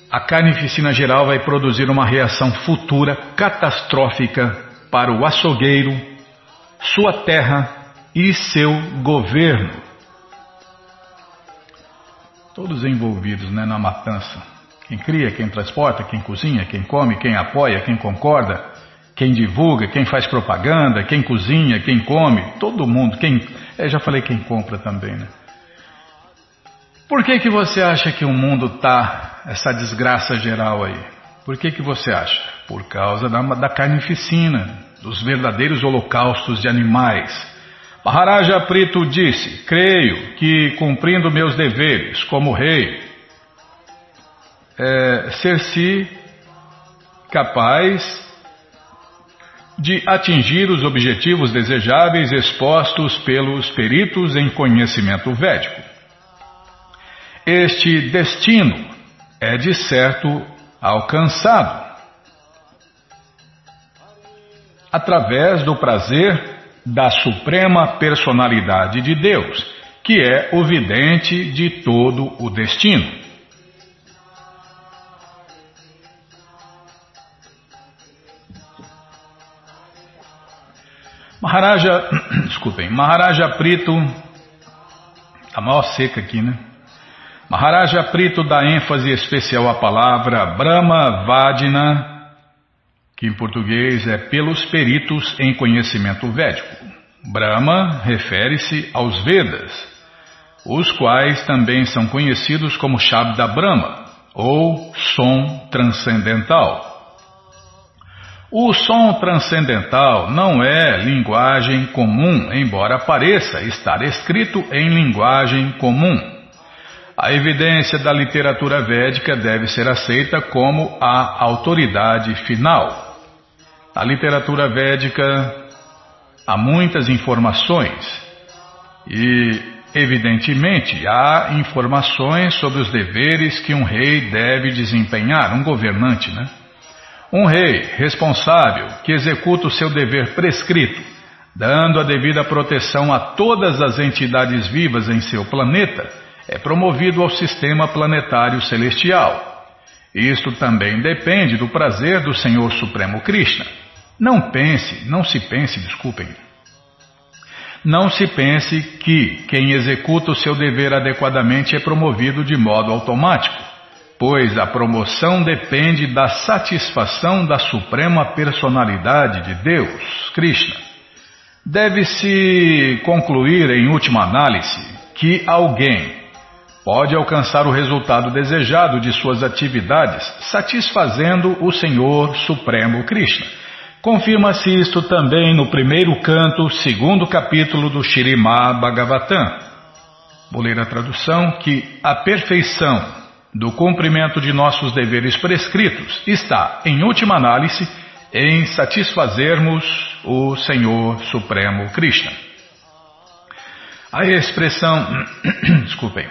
a carnificina geral vai produzir uma reação futura catastrófica para o açougueiro, sua terra e seu governo. Todos envolvidos né, na matança. Quem cria, quem transporta, quem cozinha, quem come, quem apoia, quem concorda, quem divulga, quem faz propaganda, quem cozinha, quem come, todo mundo. Quem, é, já falei quem compra também, né? Por que, que você acha que o mundo está essa desgraça geral aí? Por que, que você acha? Por causa da, da carnificina dos verdadeiros holocaustos de animais. Maharaja Prito disse: Creio que, cumprindo meus deveres como rei, é, ser-se capaz de atingir os objetivos desejáveis expostos pelos peritos em conhecimento védico. Este destino é de certo alcançado através do prazer da Suprema Personalidade de Deus, que é o vidente de todo o destino. Maharaja, <clears throat> desculpem, Maharaja Prito, a maior seca aqui, né? Maharaja Prito dá ênfase especial à palavra Brahma Vadina que em português é pelos peritos em conhecimento védico. Brahma refere-se aos Vedas, os quais também são conhecidos como Shabda Brahma, ou som transcendental. O som transcendental não é linguagem comum, embora pareça estar escrito em linguagem comum. A evidência da literatura védica deve ser aceita como a autoridade final. Na literatura védica há muitas informações e, evidentemente, há informações sobre os deveres que um rei deve desempenhar, um governante, né? Um rei responsável que executa o seu dever prescrito, dando a devida proteção a todas as entidades vivas em seu planeta, é promovido ao sistema planetário celestial. Isto também depende do prazer do Senhor Supremo Krishna. Não pense, não se pense, desculpem. Não se pense que quem executa o seu dever adequadamente é promovido de modo automático, pois a promoção depende da satisfação da suprema personalidade de Deus, Krishna. Deve-se concluir, em última análise, que alguém pode alcançar o resultado desejado de suas atividades satisfazendo o Senhor Supremo Krishna. Confirma-se isto também no primeiro canto, segundo capítulo do Shirimá Bhagavatam. Vou ler a tradução que a perfeição do cumprimento de nossos deveres prescritos está, em última análise, em satisfazermos o Senhor Supremo Krishna. A expressão, <clears throat> desculpem,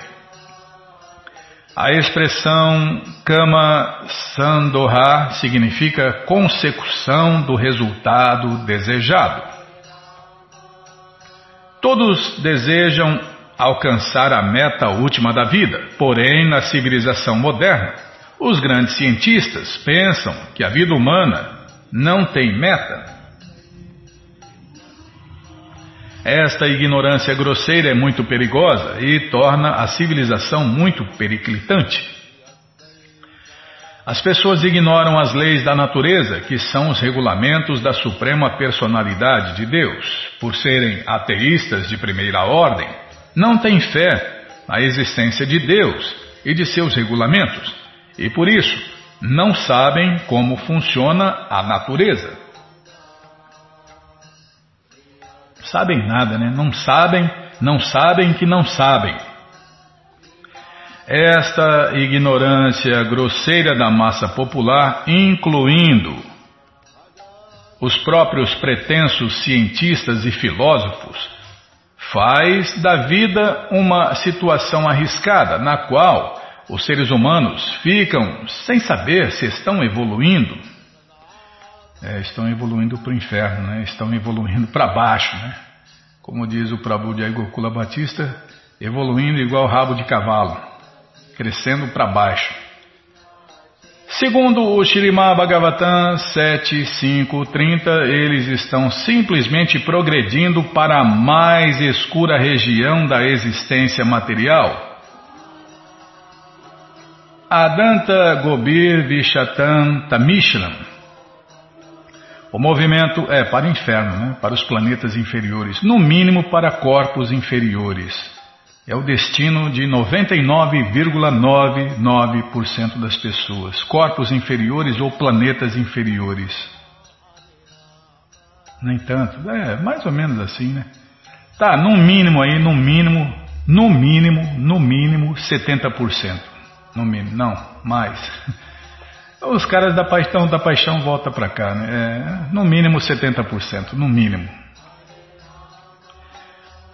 a expressão Kama Sandoha significa consecução do resultado desejado. Todos desejam alcançar a meta última da vida, porém, na civilização moderna, os grandes cientistas pensam que a vida humana não tem meta. Esta ignorância grosseira é muito perigosa e torna a civilização muito periclitante. As pessoas ignoram as leis da natureza, que são os regulamentos da suprema personalidade de Deus. Por serem ateístas de primeira ordem, não têm fé na existência de Deus e de seus regulamentos, e por isso não sabem como funciona a natureza. Sabem nada, né? Não sabem, não sabem que não sabem. Esta ignorância grosseira da massa popular, incluindo os próprios pretensos cientistas e filósofos, faz da vida uma situação arriscada, na qual os seres humanos ficam sem saber se estão evoluindo. É, estão evoluindo para o inferno, né? estão evoluindo para baixo. Né? Como diz o Prabhu de Gokula Batista, evoluindo igual rabo de cavalo crescendo para baixo. Segundo o Shirimá Bhagavatam 7.5.30, eles estão simplesmente progredindo para a mais escura região da existência material. Adanta Gobir Vishatan Tamishram. O movimento é para o inferno, né? para os planetas inferiores, no mínimo para corpos inferiores é o destino de 99,99% das pessoas, corpos inferiores ou planetas inferiores. No entanto, é mais ou menos assim, né? Tá, no mínimo aí, no mínimo, no mínimo, no mínimo 70%. No mínimo, não, mais. <laughs> Os caras da paixão, da paixão volta para cá, né? É, no mínimo 70%, no mínimo.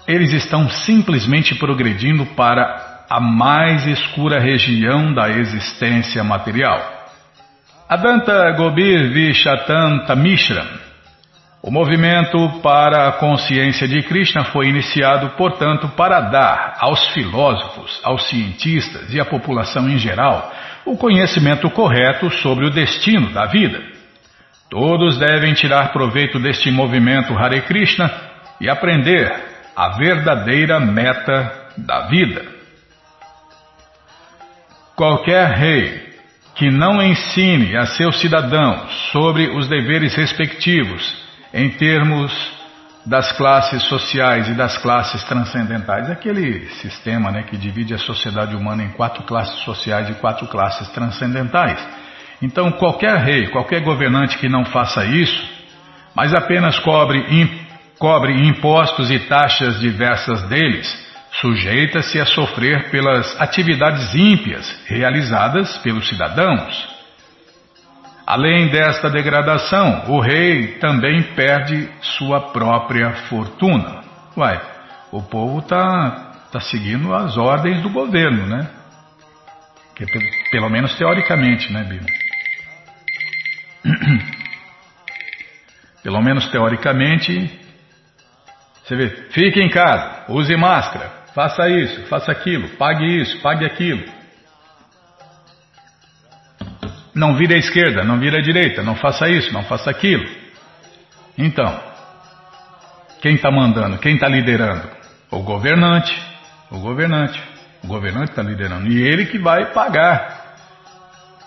Eles estão simplesmente progredindo para a mais escura região da existência material. Adanta Gobir Vishatan Tamishram. O movimento para a consciência de Krishna foi iniciado, portanto, para dar aos filósofos, aos cientistas e à população em geral o conhecimento correto sobre o destino da vida. Todos devem tirar proveito deste movimento Hare Krishna e aprender a verdadeira meta da vida. Qualquer rei que não ensine a seus cidadãos sobre os deveres respectivos em termos das classes sociais e das classes transcendentais, aquele sistema né, que divide a sociedade humana em quatro classes sociais e quatro classes transcendentais. Então, qualquer rei, qualquer governante que não faça isso, mas apenas cobre cobre impostos e taxas diversas deles, sujeita-se a sofrer pelas atividades ímpias realizadas pelos cidadãos. Além desta degradação, o rei também perde sua própria fortuna. Uai, o povo está tá seguindo as ordens do governo, né? Que, pelo menos teoricamente, né, Bíblia? <clears throat> Pelo menos teoricamente, você vê, fique em casa, use máscara, faça isso, faça aquilo, pague isso, pague aquilo. Não vire à esquerda, não vire à direita, não faça isso, não faça aquilo. Então, quem está mandando, quem está liderando? O governante, o governante. O governante está liderando. E ele que vai pagar.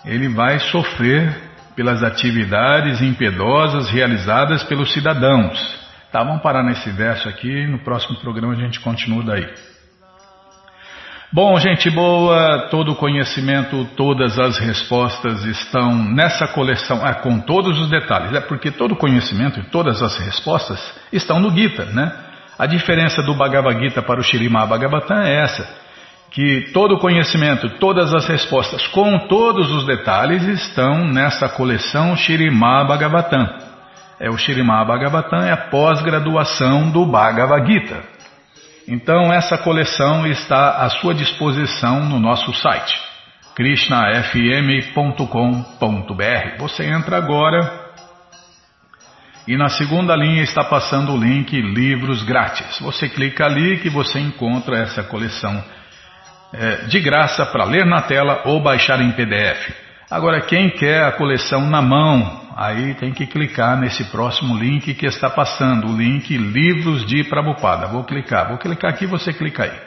Ele vai sofrer pelas atividades impiedosas realizadas pelos cidadãos. Tá, vamos parar nesse verso aqui. No próximo programa a gente continua daí. Bom, gente boa, todo o conhecimento, todas as respostas estão nessa coleção, é, com todos os detalhes. É porque todo o conhecimento e todas as respostas estão no Gita, né? A diferença do Bhagavad Gita para o Shirimá Bhagavatam é essa, que todo o conhecimento, todas as respostas, com todos os detalhes, estão nessa coleção Shirimá Bhagavatam. É o Shirimá Bhagavatam, é a pós-graduação do Bhagavad Gita. Então essa coleção está à sua disposição no nosso site krishnafm.com.br. Você entra agora e na segunda linha está passando o link Livros Grátis. Você clica ali que você encontra essa coleção é, de graça para ler na tela ou baixar em PDF. Agora, quem quer a coleção na mão, aí tem que clicar nesse próximo link que está passando, o link Livros de Prabhupada. Vou clicar, vou clicar aqui, você clica aí.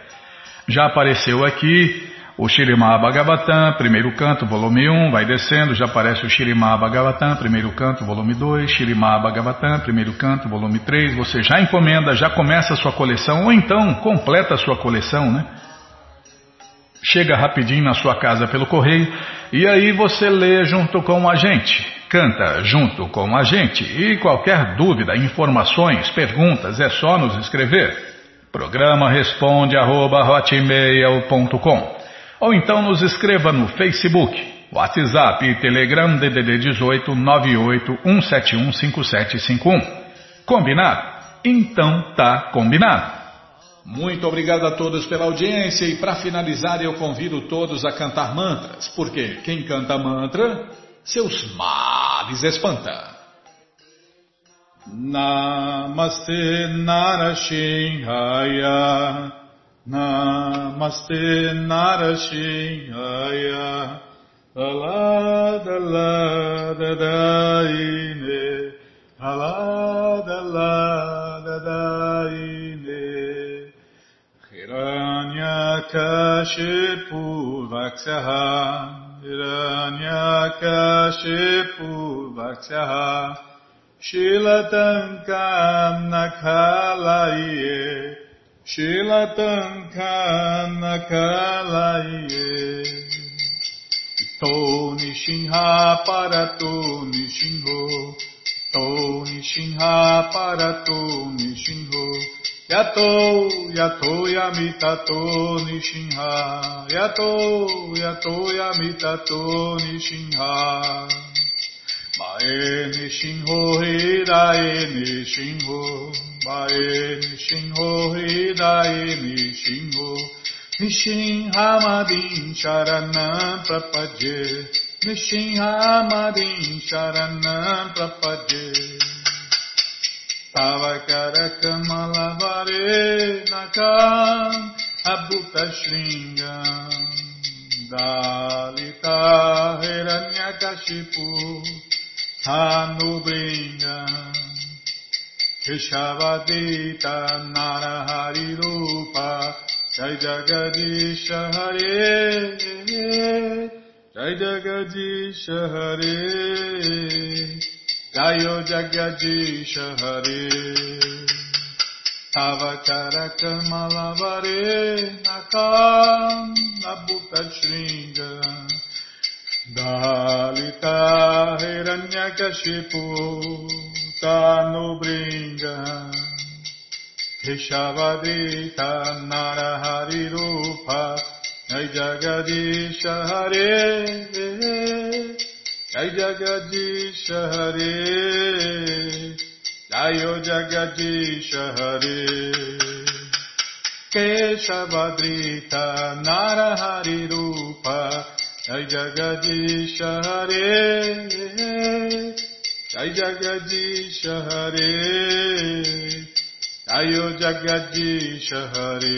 Já apareceu aqui o Shirimá Bhagavatam, primeiro canto, volume 1, vai descendo, já aparece o Shirimá Bhagavatam, primeiro canto, volume 2, Shirimá Bhagavatam, primeiro canto, volume 3, você já encomenda, já começa a sua coleção, ou então completa a sua coleção, né? Chega rapidinho na sua casa pelo correio, e aí você lê junto com a gente, canta junto com a gente, e qualquer dúvida, informações, perguntas, é só nos escrever. Programa responde arroba ou então nos escreva no Facebook, WhatsApp e Telegram DDD 18 98 171 5751. Combinado? Então tá combinado. Muito obrigado a todos pela audiência e para finalizar eu convido todos a cantar mantras, porque quem canta mantra, seus males espanta. Namaste Narashinhaya Namaste Narashinhaya Aladaladaine Aladaladaine Hiranyakashipu Vakshaha Hiranyakashipu Vakshaha Shilatankam Nakhalaye Shilatankam Nakhalaye Ito Nishinha Parato Nishinho Ito Nishinha Parato Nishinho Yato Yato Yamitato Nishinha. Yato Yato Yamitato Nishinha. Mae Nishinho Hidae Nishinho. Mae Nishinho Hidae Nishinho. Nishinhamadin Sharanam Prapadye Nishinhamadin Sharanam Prapadye Tavakara Kamalavare Nakam Abhuta Dalita Hiranyakashipu Hanubringam Keshavadita Narahari Rupa Jai Jagadisha Hare Jai Jagadisha Hare Jayo Jagadish Hare Tavakara Kamalavare Nakam Nabuta Shringa Dalita Hiranyakashipu Tanubringa Rishavadita Narahari Rupa Jai Jagadish Hare Hare जय जगदीश हरे जय जगदीश हरे केशवदृत नरहरिरूप जय जगदीश हरे जय जगदीश हरे जय जगदीश हरे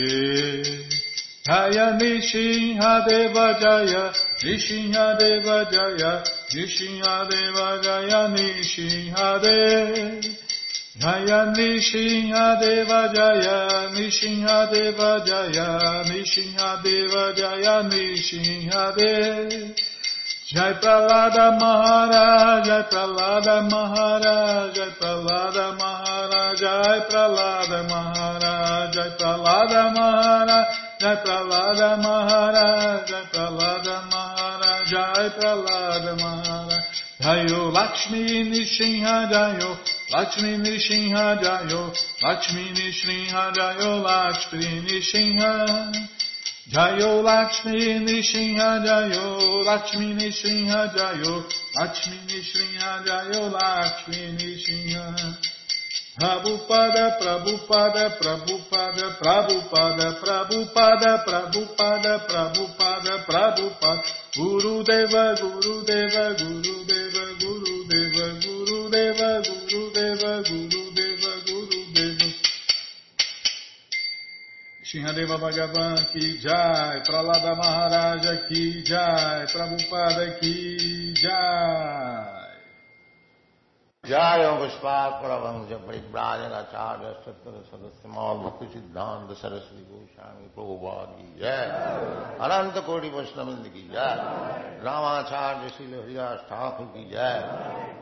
जय नृसिंहदेव जय नृसिंहदेव जय Nishihade Vajaya Nishihade Jaya Nishihadeva Jaya Nishihadeva Jaya Nishihadeva Jaya Nishihade Jai Pralada Maharaj Jai Pralada Maharaj Jai Pralada Maharaj Jai Pralada Maharaj Jai Pralada Maharaj Jai Pralada Maharaj Jai Pralada Maharaj. Jai Pralada Maharaj. Jayo Lakshmi Nishinha Jayo, Lakshmi Nishinha Jayo, Lakshmi Nishinha Jayo, Lakshmi Nishinha. Jayo Lakshmi Nishinha Jayo Lakshmi Nishinha Jayo Lakshmi Nishinha Jayo Lakshmi Nishinha Prabhupada Prabhupada Prabhupada Prabhupada Prabhupada Prabhupada Prabhupada Prabhupada Guru Gurudeva, Gurudeva, Gurudeva, Gurudeva, Gurudeva, Gurudeva, Gurudeva, Gurudeva. Shinhadeva Bhagavan ki jai, pra lá da Maharaja ki jai, pra Mupada ki jai. जय पुष्पात परमंश परिव्राजन आचार्य सत्तर सदस्य मौल भक्ति सिद्धांत सरस्वती गोस्वामी प्रभुपाद की जय अनंत कोटि वैष्णविंद की जय रामाचार्य श्री हरिदास ठाकुर की जय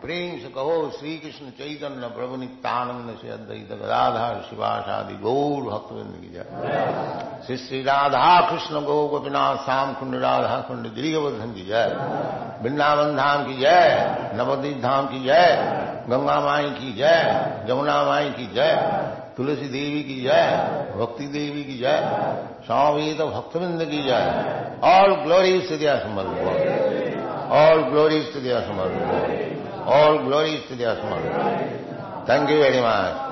प्रेम से कहो श्री कृष्ण चैतन्य प्रभु नित्यानंद से अद्वैत गदाधार शिवाशादि गौर भक्तविंद की जय श्री श्री राधा कृष्ण गौ गोपीनाथ श्याम कुंड राधा कुंड गिरिवर्धन की जय वृंदावन धाम की जय नवदीप धाम की जय गंगा माई की जय जमुना माई की जय तुलसी देवी की जय भक्ति देवी की जय स्वामी तो भक्तविंद की जय ऑल ग्लोरीज टू दिया समर्थ ऑल ग्लोरीज टू दिया समर्थ ऑल ग्लोरीज टू दिया Samarth thank you very much